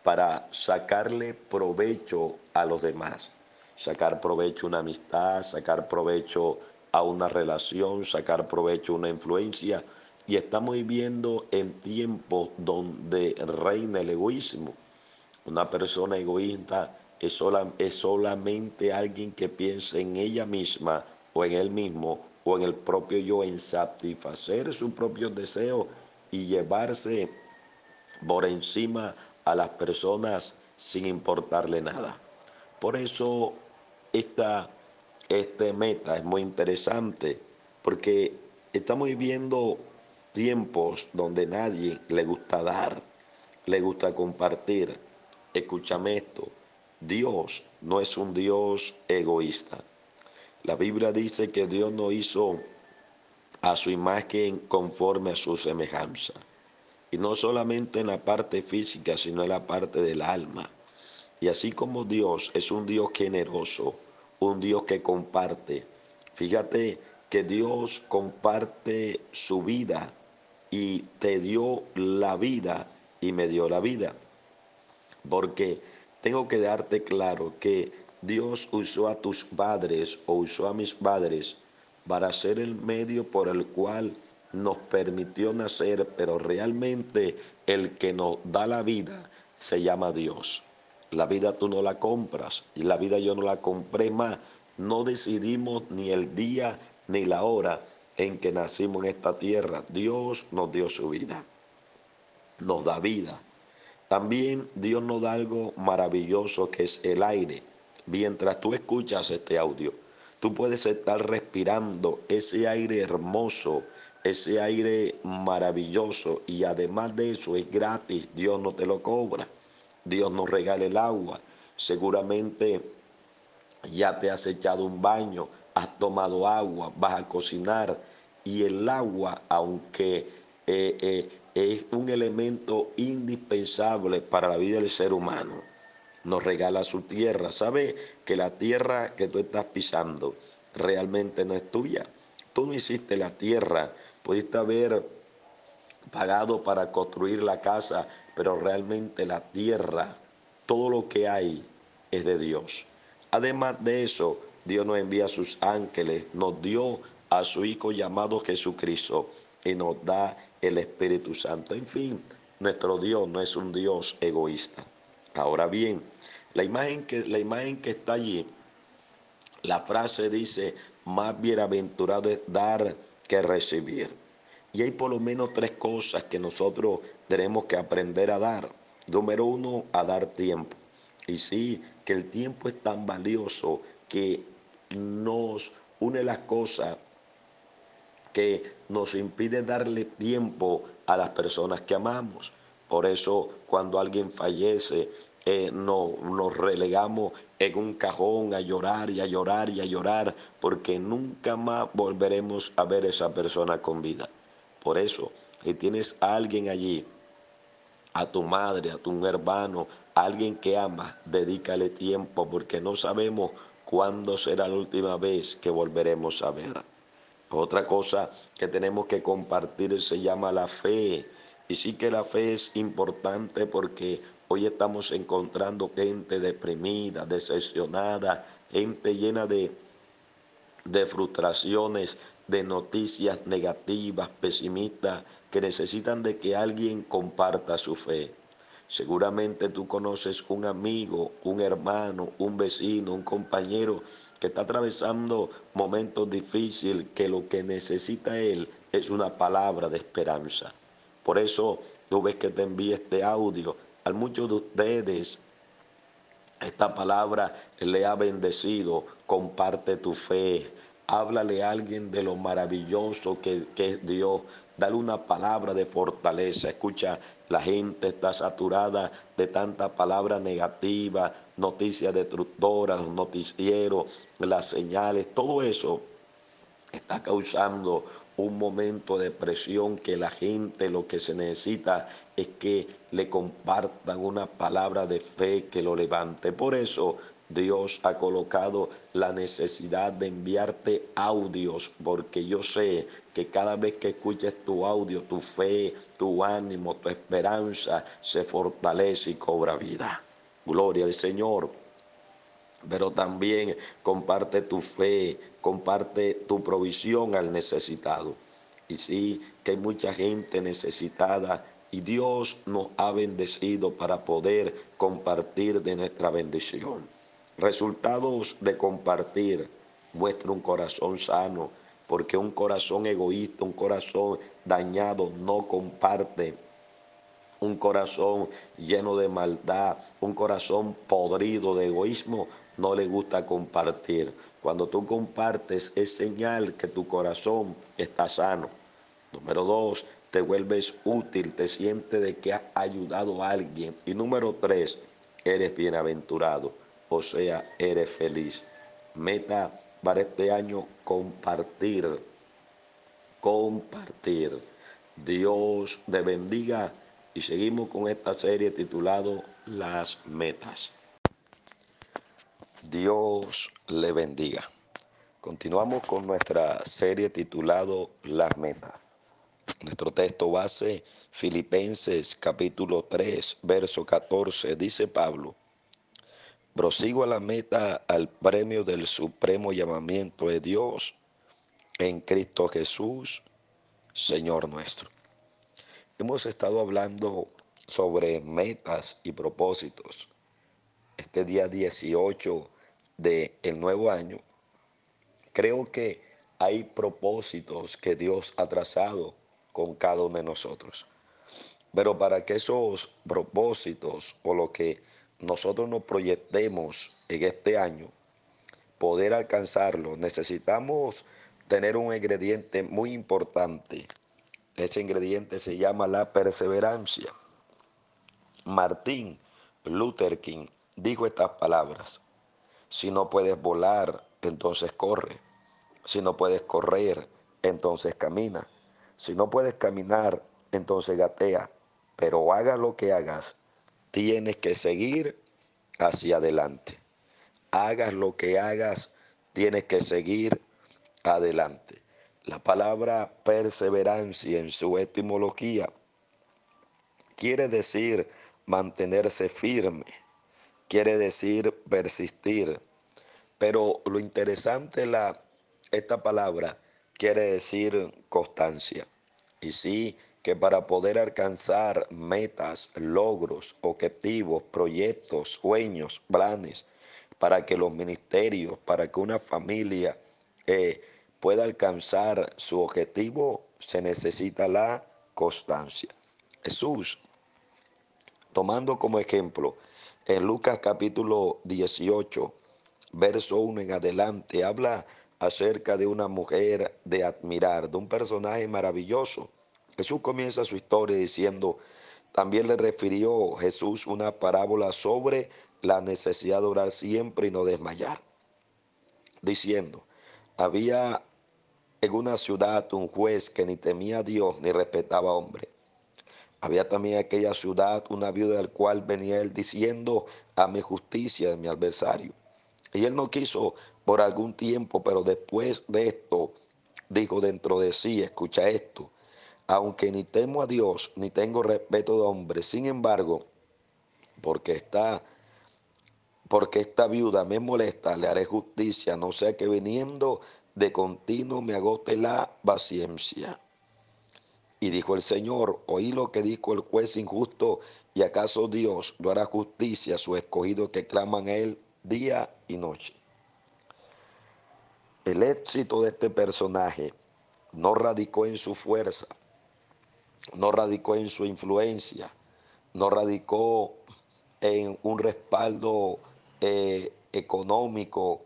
para sacarle provecho a los demás, sacar provecho a una amistad, sacar provecho a una relación, sacar provecho a una influencia. Y estamos viviendo en tiempos donde reina el egoísmo. Una persona egoísta es, es solamente alguien que piensa en ella misma o en él mismo o en el propio yo, en satisfacer sus propios deseos y llevarse por encima a las personas sin importarle nada. Por eso esta, este meta es muy interesante, porque estamos viviendo tiempos donde nadie le gusta dar, le gusta compartir. Escúchame esto, Dios no es un Dios egoísta. La Biblia dice que Dios no hizo a su imagen conforme a su semejanza. Y no solamente en la parte física, sino en la parte del alma. Y así como Dios es un Dios generoso, un Dios que comparte. Fíjate que Dios comparte su vida y te dio la vida y me dio la vida. Porque tengo que darte claro que Dios usó a tus padres o usó a mis padres para ser el medio por el cual nos permitió nacer, pero realmente el que nos da la vida se llama Dios. La vida tú no la compras y la vida yo no la compré más. No decidimos ni el día ni la hora en que nacimos en esta tierra. Dios nos dio su vida, nos da vida. También Dios nos da algo maravilloso que es el aire. Mientras tú escuchas este audio, tú puedes estar respirando ese aire hermoso ese aire maravilloso y además de eso es gratis, Dios no te lo cobra, Dios nos regala el agua, seguramente ya te has echado un baño, has tomado agua, vas a cocinar y el agua, aunque eh, eh, es un elemento indispensable para la vida del ser humano, nos regala su tierra. ¿Sabe que la tierra que tú estás pisando realmente no es tuya? Tú no hiciste la tierra Pudiste haber pagado para construir la casa, pero realmente la tierra, todo lo que hay es de Dios. Además de eso, Dios nos envía a sus ángeles, nos dio a su Hijo llamado Jesucristo y nos da el Espíritu Santo. En fin, nuestro Dios no es un Dios egoísta. Ahora bien, la imagen que, la imagen que está allí, la frase dice, más bienaventurado es dar que recibir. Y hay por lo menos tres cosas que nosotros tenemos que aprender a dar. Número uno, a dar tiempo. Y sí, que el tiempo es tan valioso que nos une las cosas que nos impide darle tiempo a las personas que amamos. Por eso cuando alguien fallece, eh, no, nos relegamos en un cajón a llorar y a llorar y a llorar, porque nunca más volveremos a ver a esa persona con vida. Por eso, si tienes a alguien allí, a tu madre, a tu hermano, a alguien que ama, dedícale tiempo, porque no sabemos cuándo será la última vez que volveremos a ver. Otra cosa que tenemos que compartir se llama la fe. Y sí que la fe es importante porque Hoy estamos encontrando gente deprimida, decepcionada, gente llena de, de frustraciones, de noticias negativas, pesimistas, que necesitan de que alguien comparta su fe. Seguramente tú conoces un amigo, un hermano, un vecino, un compañero que está atravesando momentos difíciles, que lo que necesita él es una palabra de esperanza. Por eso tú ves que te envíe este audio a muchos de ustedes esta palabra le ha bendecido. Comparte tu fe. Háblale a alguien de lo maravilloso que, que es Dios. Dale una palabra de fortaleza. Escucha, la gente está saturada de tanta palabra negativa, noticias destructoras, los noticieros, las señales, todo eso está causando un momento de presión que la gente lo que se necesita es que le compartan una palabra de fe que lo levante. Por eso Dios ha colocado la necesidad de enviarte audios, porque yo sé que cada vez que escuches tu audio, tu fe, tu ánimo, tu esperanza se fortalece y cobra vida. Gloria al Señor pero también comparte tu fe, comparte tu provisión al necesitado. Y sí, que hay mucha gente necesitada y Dios nos ha bendecido para poder compartir de nuestra bendición. Resultados de compartir muestra un corazón sano, porque un corazón egoísta, un corazón dañado no comparte un corazón lleno de maldad, un corazón podrido de egoísmo, no le gusta compartir. Cuando tú compartes es señal que tu corazón está sano. Número dos, te vuelves útil, te sientes de que has ayudado a alguien. Y número tres, eres bienaventurado, o sea, eres feliz. Meta para este año compartir, compartir. Dios te bendiga y seguimos con esta serie titulado Las metas. Dios le bendiga. Continuamos con nuestra serie titulado Las metas. Nuestro texto base, Filipenses capítulo 3, verso 14, dice Pablo, prosigo a la meta al premio del supremo llamamiento de Dios en Cristo Jesús, Señor nuestro. Hemos estado hablando sobre metas y propósitos. Este día 18 del nuevo año, creo que hay propósitos que Dios ha trazado con cada uno de nosotros. Pero para que esos propósitos o lo que nosotros nos proyectemos en este año, poder alcanzarlo, necesitamos tener un ingrediente muy importante ese ingrediente se llama la perseverancia. Martín Luther King dijo estas palabras. Si no puedes volar, entonces corre. Si no puedes correr, entonces camina. Si no puedes caminar, entonces gatea. Pero haga lo que hagas, tienes que seguir hacia adelante. Hagas lo que hagas, tienes que seguir adelante. La palabra perseverancia en su etimología quiere decir mantenerse firme, quiere decir persistir. Pero lo interesante la esta palabra quiere decir constancia. Y sí, que para poder alcanzar metas, logros, objetivos, proyectos, sueños, planes, para que los ministerios, para que una familia eh, pueda alcanzar su objetivo, se necesita la constancia. Jesús, tomando como ejemplo en Lucas capítulo 18, verso 1 en adelante, habla acerca de una mujer de admirar, de un personaje maravilloso. Jesús comienza su historia diciendo, también le refirió Jesús una parábola sobre la necesidad de orar siempre y no desmayar, diciendo, había en una ciudad un juez que ni temía a Dios ni respetaba a hombre. Había también en aquella ciudad una viuda del cual venía él diciendo a mi justicia de mi adversario. Y él no quiso por algún tiempo, pero después de esto dijo dentro de sí, escucha esto, aunque ni temo a Dios ni tengo respeto de hombre, sin embargo, porque está porque esta viuda me molesta, le haré justicia, no sea que viniendo de continuo me agote la paciencia. Y dijo el Señor, oí lo que dijo el juez injusto, y acaso Dios no hará justicia a su escogido que claman a él día y noche. El éxito de este personaje no radicó en su fuerza, no radicó en su influencia, no radicó en un respaldo eh, económico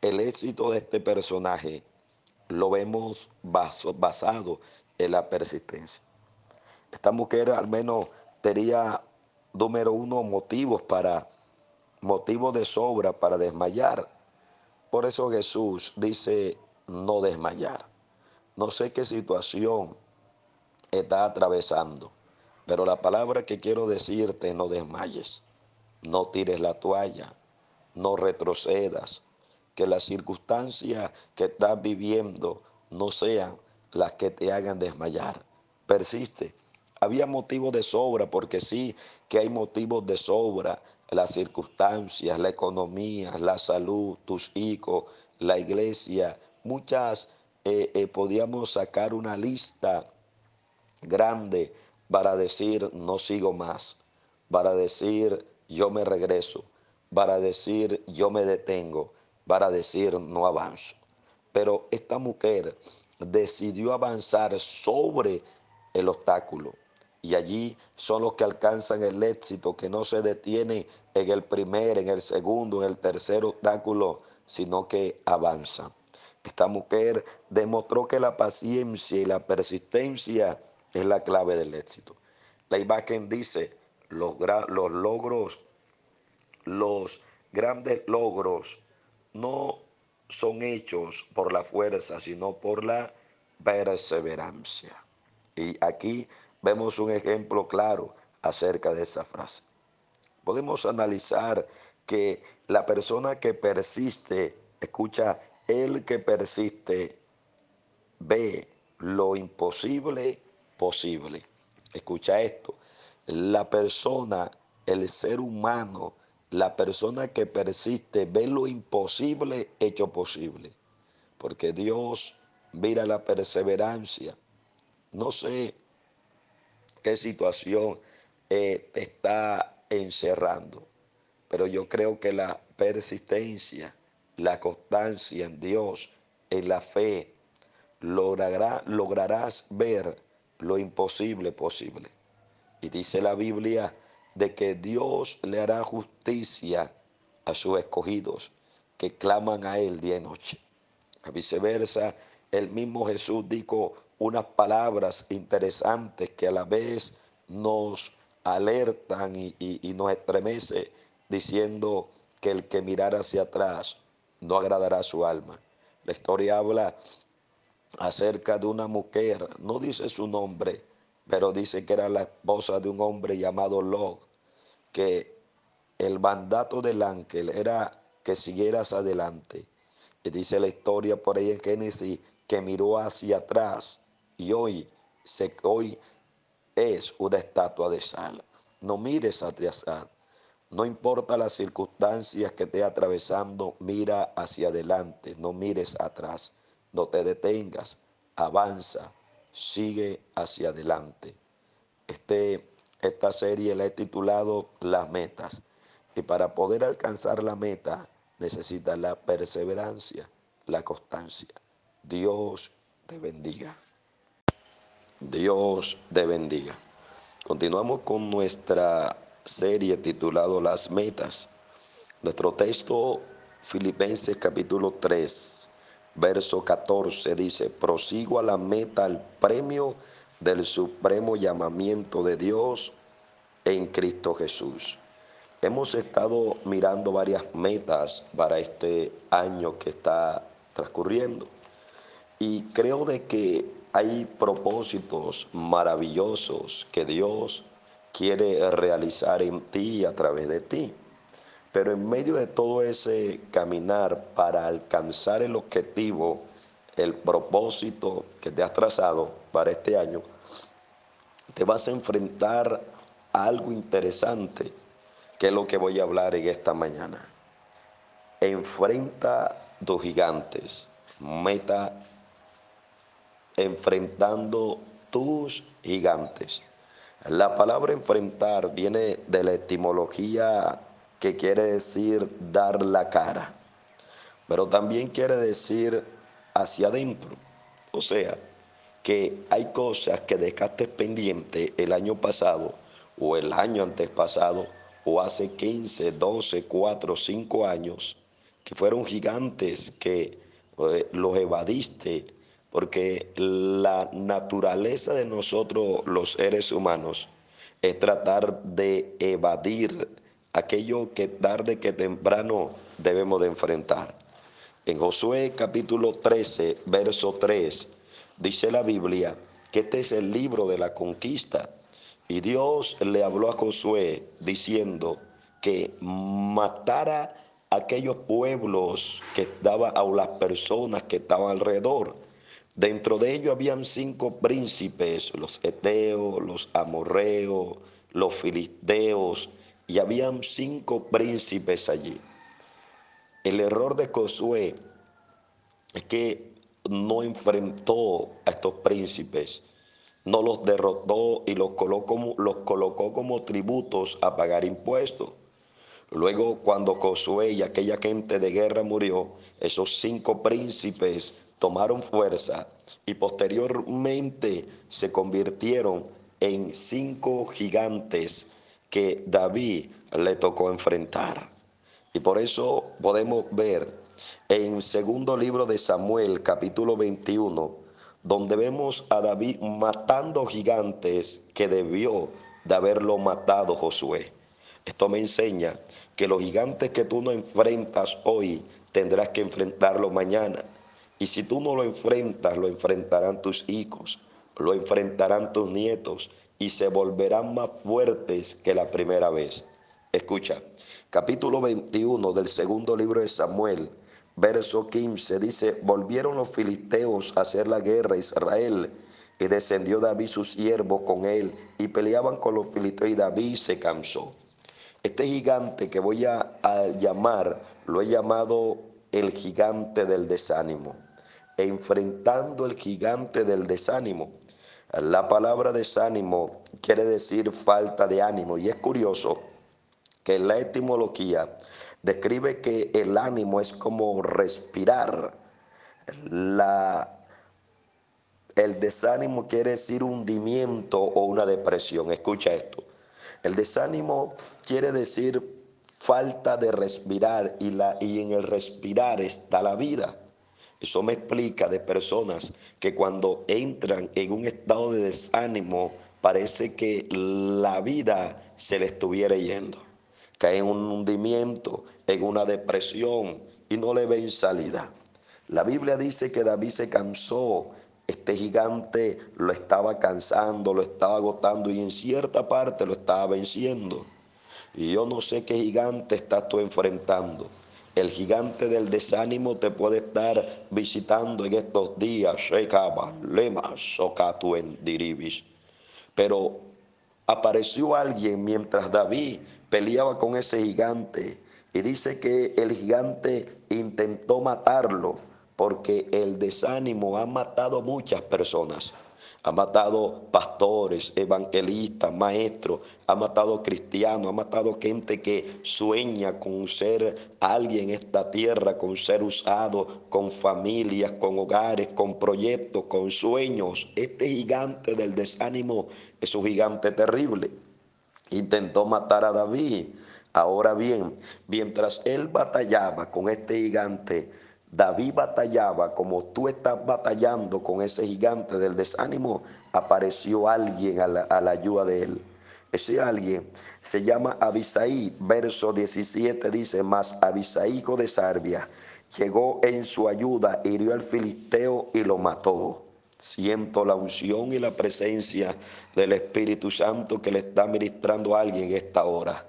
el éxito de este personaje lo vemos basado en la persistencia. Esta mujer al menos tenía, número uno, motivos para, motivos de sobra para desmayar. Por eso Jesús dice no desmayar. No sé qué situación está atravesando, pero la palabra que quiero decirte, no desmayes, no tires la toalla, no retrocedas, que las circunstancias que estás viviendo no sean las que te hagan desmayar. Persiste. Había motivos de sobra, porque sí que hay motivos de sobra, las circunstancias, la economía, la salud, tus hijos, la iglesia, muchas, eh, eh, podíamos sacar una lista grande para decir no sigo más, para decir yo me regreso, para decir yo me detengo, para decir no avanzo. Pero esta mujer decidió avanzar sobre el obstáculo. Y allí son los que alcanzan el éxito, que no se detienen en el primer, en el segundo, en el tercer obstáculo, sino que avanzan. Esta mujer demostró que la paciencia y la persistencia es la clave del éxito. La imagen dice, los, los logros, los grandes logros no son hechos por la fuerza, sino por la perseverancia. Y aquí vemos un ejemplo claro acerca de esa frase. Podemos analizar que la persona que persiste, escucha, el que persiste ve lo imposible posible. Escucha esto, la persona, el ser humano, la persona que persiste ve lo imposible hecho posible. Porque Dios mira la perseverancia. No sé qué situación eh, te está encerrando, pero yo creo que la persistencia, la constancia en Dios, en la fe, logrará, lograrás ver lo imposible posible. Y dice la Biblia de que Dios le hará justicia a sus escogidos que claman a Él día y noche. A viceversa, el mismo Jesús dijo unas palabras interesantes que a la vez nos alertan y, nos estremece diciendo que el que mirara hacia atrás no agradará a su alma. La historia habla acerca de una mujer, no dice su nombre, pero dice que era la esposa de un hombre llamado Log, que el mandato del ángel era que siguieras adelante. Y dice la historia por ahí en Génesis que miró hacia atrás y hoy, hoy es una estatua de sal. No mires hacia atrás. No importa las circunstancias que esté atravesando, mira hacia adelante, no mires atrás, no te detengas, avanza, sigue hacia adelante. Este, esta serie la he titulado Las metas. Y para poder alcanzar la meta necesita la perseverancia, la constancia. Dios te bendiga. Dios te bendiga. Continuamos con nuestra serie titulado Las metas. Nuestro texto Filipenses capítulo 3 verso 14 dice, prosigo a la meta, al premio del supremo llamamiento de Dios en Cristo Jesús. Hemos estado mirando varias metas para este año que está transcurriendo y creo de que hay propósitos maravillosos que Dios quiere realizar en ti y a través de ti. Pero en medio de todo ese caminar para alcanzar el objetivo, el propósito que te has trazado para este año, te vas a enfrentar a algo interesante, que es lo que voy a hablar en esta mañana. Enfrenta tus gigantes, meta enfrentando tus gigantes. La palabra enfrentar viene de la etimología que quiere decir dar la cara, pero también quiere decir hacia adentro. O sea, que hay cosas que dejaste pendiente el año pasado o el año antes pasado o hace 15, 12, 4, 5 años que fueron gigantes que eh, los evadiste, porque la naturaleza de nosotros los seres humanos es tratar de evadir aquello que tarde que temprano debemos de enfrentar. En Josué capítulo 13, verso 3, dice la Biblia que este es el libro de la conquista. Y Dios le habló a Josué diciendo que matara aquellos pueblos que estaban, a las personas que estaban alrededor. Dentro de ellos habían cinco príncipes, los eteos, los amorreos, los filisteos, y habían cinco príncipes allí. El error de Josué es que no enfrentó a estos príncipes, no los derrotó y los colocó como, tributos a pagar impuestos. Luego, cuando Josué y aquella gente de guerra murió, esos cinco príncipes tomaron fuerza y posteriormente se convirtieron en cinco gigantes que David le tocó enfrentar. Y por eso podemos ver en segundo libro de Samuel, capítulo 21, donde vemos a David matando gigantes que debió de haberlo matado Josué. Esto me enseña que los gigantes que tú no enfrentas hoy, tendrás que enfrentarlos mañana. Y si tú no lo enfrentas, lo enfrentarán tus hijos, lo enfrentarán tus nietos y se volverán más fuertes que la primera vez. Escucha, capítulo 21 del segundo libro de Samuel, verso 15, dice, volvieron los filisteos a hacer la guerra a Israel, y descendió David su siervo con él, y peleaban con los filisteos, y David se cansó. Este gigante que voy a, a llamar, lo he llamado el gigante del desánimo, enfrentando el gigante del desánimo. La palabra desánimo quiere decir falta de ánimo, y es curioso que la etimología describe que el ánimo es como respirar. La, el desánimo quiere decir hundimiento o una depresión. Escucha esto. El desánimo quiere decir falta de respirar y, la, y en el respirar está la vida. Eso me explica de personas que cuando entran en un estado de desánimo parece que la vida se le estuviera yendo cae en un hundimiento, en una depresión y no le ven salida. La Biblia dice que David se cansó, este gigante lo estaba cansando, lo estaba agotando y en cierta parte lo estaba venciendo. Y yo no sé qué gigante estás tú enfrentando. El gigante del desánimo te puede estar visitando en estos días. Pero apareció alguien mientras David peleaba con ese gigante y dice que el gigante intentó matarlo porque el desánimo ha matado muchas personas. Ha matado pastores, evangelistas, maestros, ha matado cristianos, ha matado gente que sueña con ser alguien en esta tierra, con ser usado, con familias, con hogares, con proyectos, con sueños. Este gigante del desánimo es un gigante terrible intentó matar a David. Ahora bien, mientras él batallaba con este gigante, David batallaba como tú estás batallando con ese gigante del desánimo, apareció alguien a la, ayuda de él. Ese alguien se llama Abisaí, verso 17 dice, más Abisaí hijo de Sarbia, llegó en su ayuda, hirió al filisteo y lo mató. Siento la unción y la presencia del Espíritu Santo que le está ministrando a alguien en esta hora.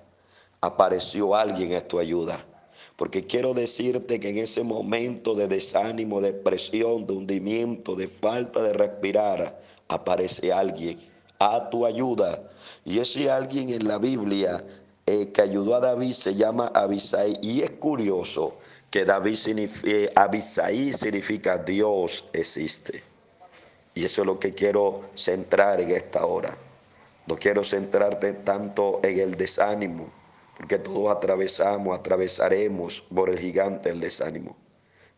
Apareció alguien en tu ayuda. Porque quiero decirte que en ese momento de desánimo, de presión, de hundimiento, de falta de respirar, aparece alguien a tu ayuda. Y ese alguien en la Biblia eh, que ayudó a David se llama Abisai. Y es curioso que David significa, eh, Abisai significa Dios existe. Y eso es lo que quiero centrar en esta hora. No quiero centrarte tanto en el desánimo, porque todos atravesamos, atravesaremos por el gigante el desánimo.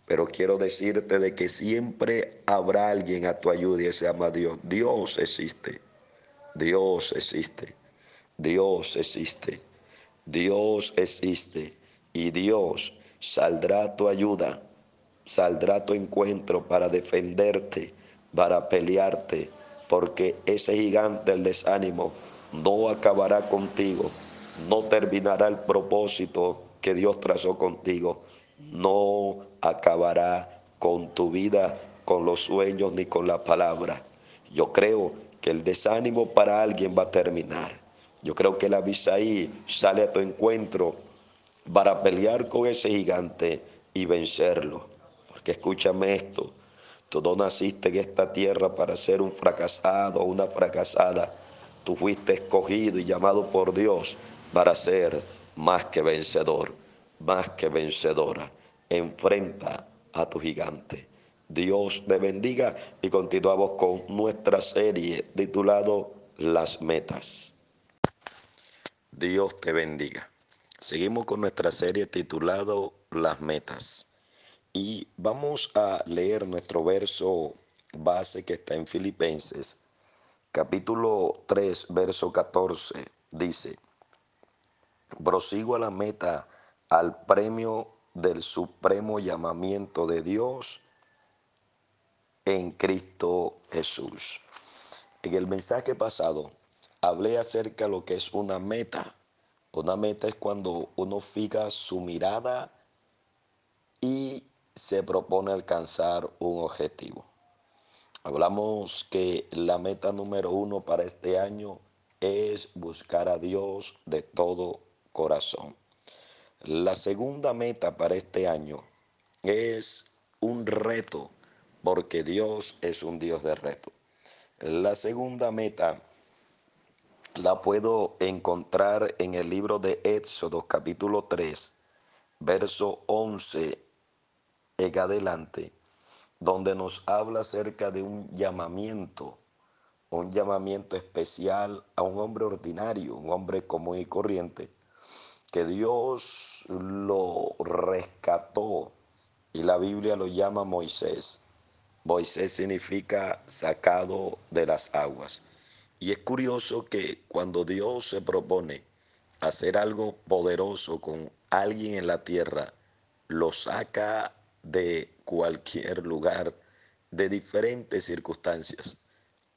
Pero quiero decirte de que siempre habrá alguien a tu ayuda y se llama Dios. Dios existe. Dios existe. Dios existe. Dios existe. Y Dios saldrá tu ayuda, saldrá tu encuentro para defenderte, para pelearte, porque ese gigante, el desánimo, no acabará contigo, no terminará el propósito que Dios trazó contigo, no acabará con tu vida, con los sueños ni con la palabra. Yo creo que el desánimo para alguien va a terminar. Yo creo que la Abisaí sale a tu encuentro para pelear con ese gigante y vencerlo. Porque escúchame esto, tú no naciste en esta tierra para ser un fracasado o una fracasada. Tú fuiste escogido y llamado por Dios para ser más que vencedor, más que vencedora. Enfrenta a tu gigante. Dios te bendiga y continuamos con nuestra serie titulado Las metas. Dios te bendiga. Seguimos con nuestra serie titulado Las metas. Y vamos a leer nuestro verso base que está en Filipenses, capítulo 3, verso 14. Dice, prosigo a la meta, al premio del supremo llamamiento de Dios en Cristo Jesús. En el mensaje pasado hablé acerca de lo que es una meta. Una meta es cuando uno fija su mirada y se propone alcanzar un objetivo. Hablamos que la meta número uno para este año es buscar a Dios de todo corazón. La segunda meta para este año es un reto, porque Dios es un Dios de reto. La segunda meta la puedo encontrar en el libro de Éxodo capítulo 3, verso 11 en adelante, donde nos habla acerca de un llamamiento, un llamamiento especial a un hombre ordinario, un hombre común y corriente, que Dios lo rescató y la Biblia lo llama Moisés. Moisés significa sacado de las aguas. Y es curioso que cuando Dios se propone hacer algo poderoso con alguien en la tierra, lo saca de cualquier lugar, de diferentes circunstancias.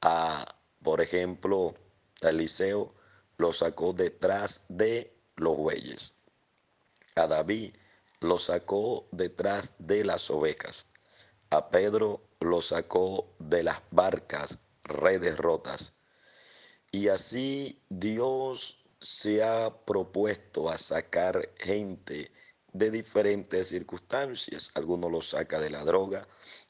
A, por ejemplo, Eliseo lo sacó detrás de los bueyes. A David lo sacó detrás de las ovejas. A Pedro lo sacó de las barcas, redes rotas. Y así Dios se ha propuesto a sacar gente de diferentes circunstancias. Algunos lo saca de la droga,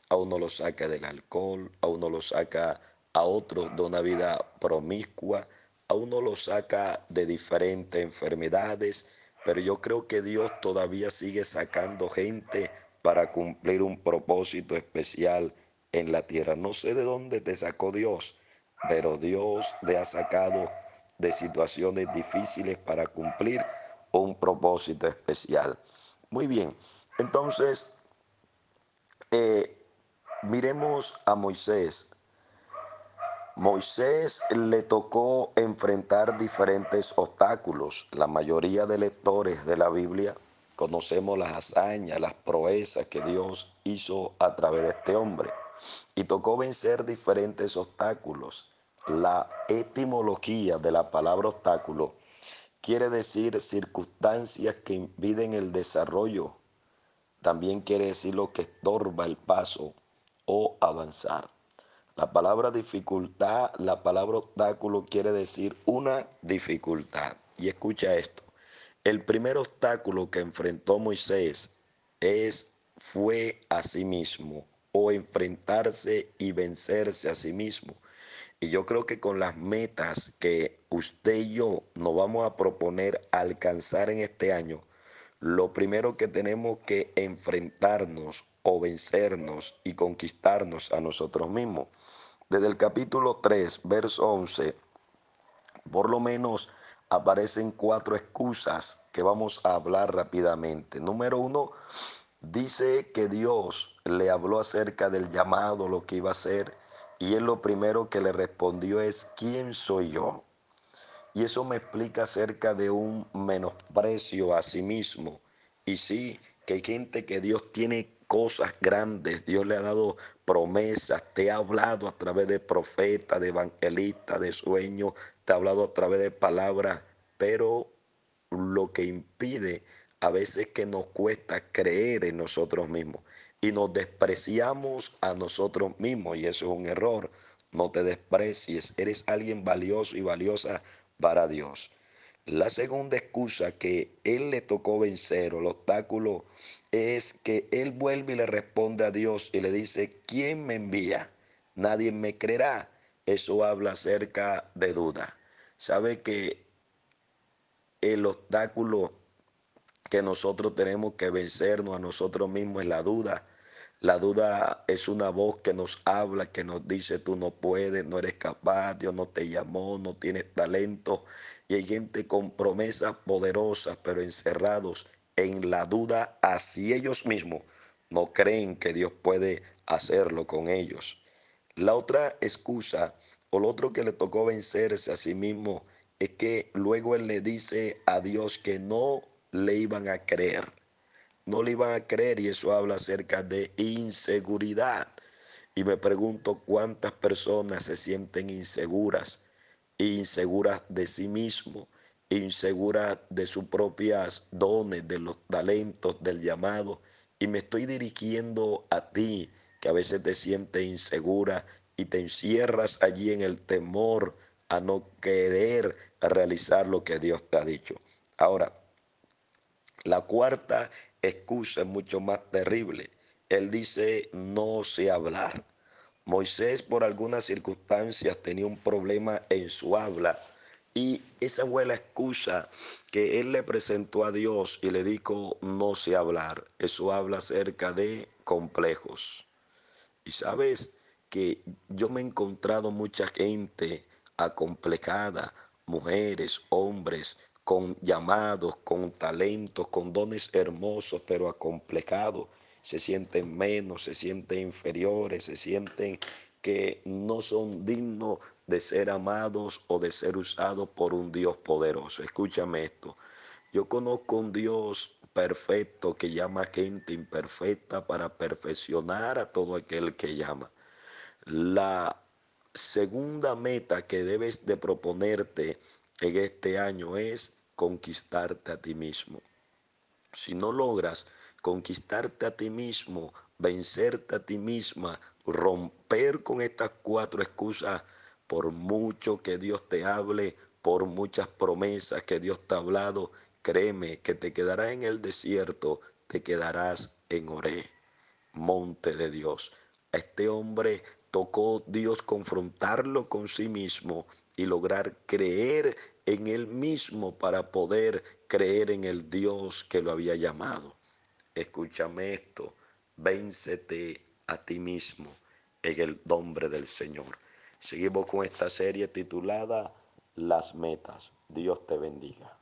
a uno lo saca del alcohol, a uno lo saca a otro de una vida promiscua, uno lo saca de diferentes enfermedades, pero yo creo que Dios todavía sigue sacando gente para cumplir un propósito especial en la tierra. No sé de dónde te sacó Dios, pero Dios te ha sacado de situaciones difíciles para cumplir un propósito especial. Muy bien, entonces eh, miremos a Moisés. Moisés le tocó enfrentar diferentes obstáculos. La mayoría de lectores de la Biblia conocemos las hazañas, las proezas que Dios hizo a través de este hombre. Y tocó vencer diferentes obstáculos. La etimología de la palabra obstáculo quiere decir circunstancias que impiden el desarrollo. También quiere decir lo que estorba el paso o avanzar. La palabra dificultad, la palabra obstáculo quiere decir una dificultad. Y escucha esto. El primer obstáculo que enfrentó Moisés es fue a sí mismo o enfrentarse y vencerse a sí mismo. Y yo creo que con las metas que usted y yo nos vamos a proponer alcanzar en este año, lo primero que tenemos que enfrentarnos o vencernos y conquistarnos a nosotros mismos. Desde el capítulo 3, verso 11, por lo menos aparecen cuatro excusas que vamos a hablar rápidamente. Número uno, dice que Dios le habló acerca del llamado, lo que iba a hacer y él lo primero que le respondió es, ¿quién soy yo? Y eso me explica acerca de un menosprecio a sí mismo. Y sí, que hay gente que Dios tiene cosas grandes, Dios le ha dado promesas, te ha hablado a través de profetas, de evangelistas, de sueños, te ha hablado a través de palabras, pero lo que impide a veces que nos cuesta creer en nosotros mismos y nos despreciamos a nosotros mismos y eso es un error. No te desprecies, eres alguien valioso y valiosa para Dios. La segunda excusa que él le tocó vencer el obstáculo es que él vuelve y le responde a Dios y le dice, ¿quién me envía? Nadie me creerá. Eso habla acerca de duda. Sabe que el obstáculo que nosotros tenemos que vencernos a nosotros mismos es la duda. La duda es una voz que nos habla, que nos dice tú no puedes, no eres capaz, Dios no te llamó, no tienes talento. Y hay gente con promesas poderosas, pero encerrados en la duda hacia ellos mismos. No creen que Dios puede hacerlo con ellos. La otra excusa o lo otro que le tocó vencerse a sí mismo es que luego él le dice a Dios que no le iban a creer no le iban a creer y eso habla acerca de inseguridad. Y me pregunto cuántas personas se sienten inseguras, inseguras de sí mismo, inseguras de sus propias dones, de los talentos, del llamado. Y me estoy dirigiendo a ti, que a veces te sientes insegura y te encierras allí en el temor a no querer realizar lo que Dios te ha dicho. Ahora, la cuarta excusa es mucho más terrible. Él dice, no sé hablar. Moisés por algunas circunstancias tenía un problema en su habla y esa fue la excusa que él le presentó a Dios y le dijo, no sé hablar. Eso habla acerca de complejos. Y sabes que yo me he encontrado mucha gente acomplejada, mujeres, hombres, con llamados, con talentos, con dones hermosos, pero acomplejados. Se sienten menos, se sienten inferiores, se sienten que no son dignos de ser amados o de ser usados por un Dios poderoso. Escúchame esto. Yo conozco un Dios perfecto que llama gente imperfecta para perfeccionar a todo aquel que llama. La segunda meta que debes de proponerte en este año es conquistarte a ti mismo. Si no logras conquistarte a ti mismo, vencerte a ti misma, romper con estas cuatro excusas, por mucho que Dios te hable, por muchas promesas que Dios te ha hablado, créeme que te quedarás en el desierto, te quedarás en Oré, monte de Dios. A este hombre tocó Dios confrontarlo con sí mismo y lograr creer en él mismo para poder creer en el Dios que lo había llamado. Escúchame esto, véncete a ti mismo en el nombre del Señor. Seguimos con esta serie titulada Las metas. Dios te bendiga.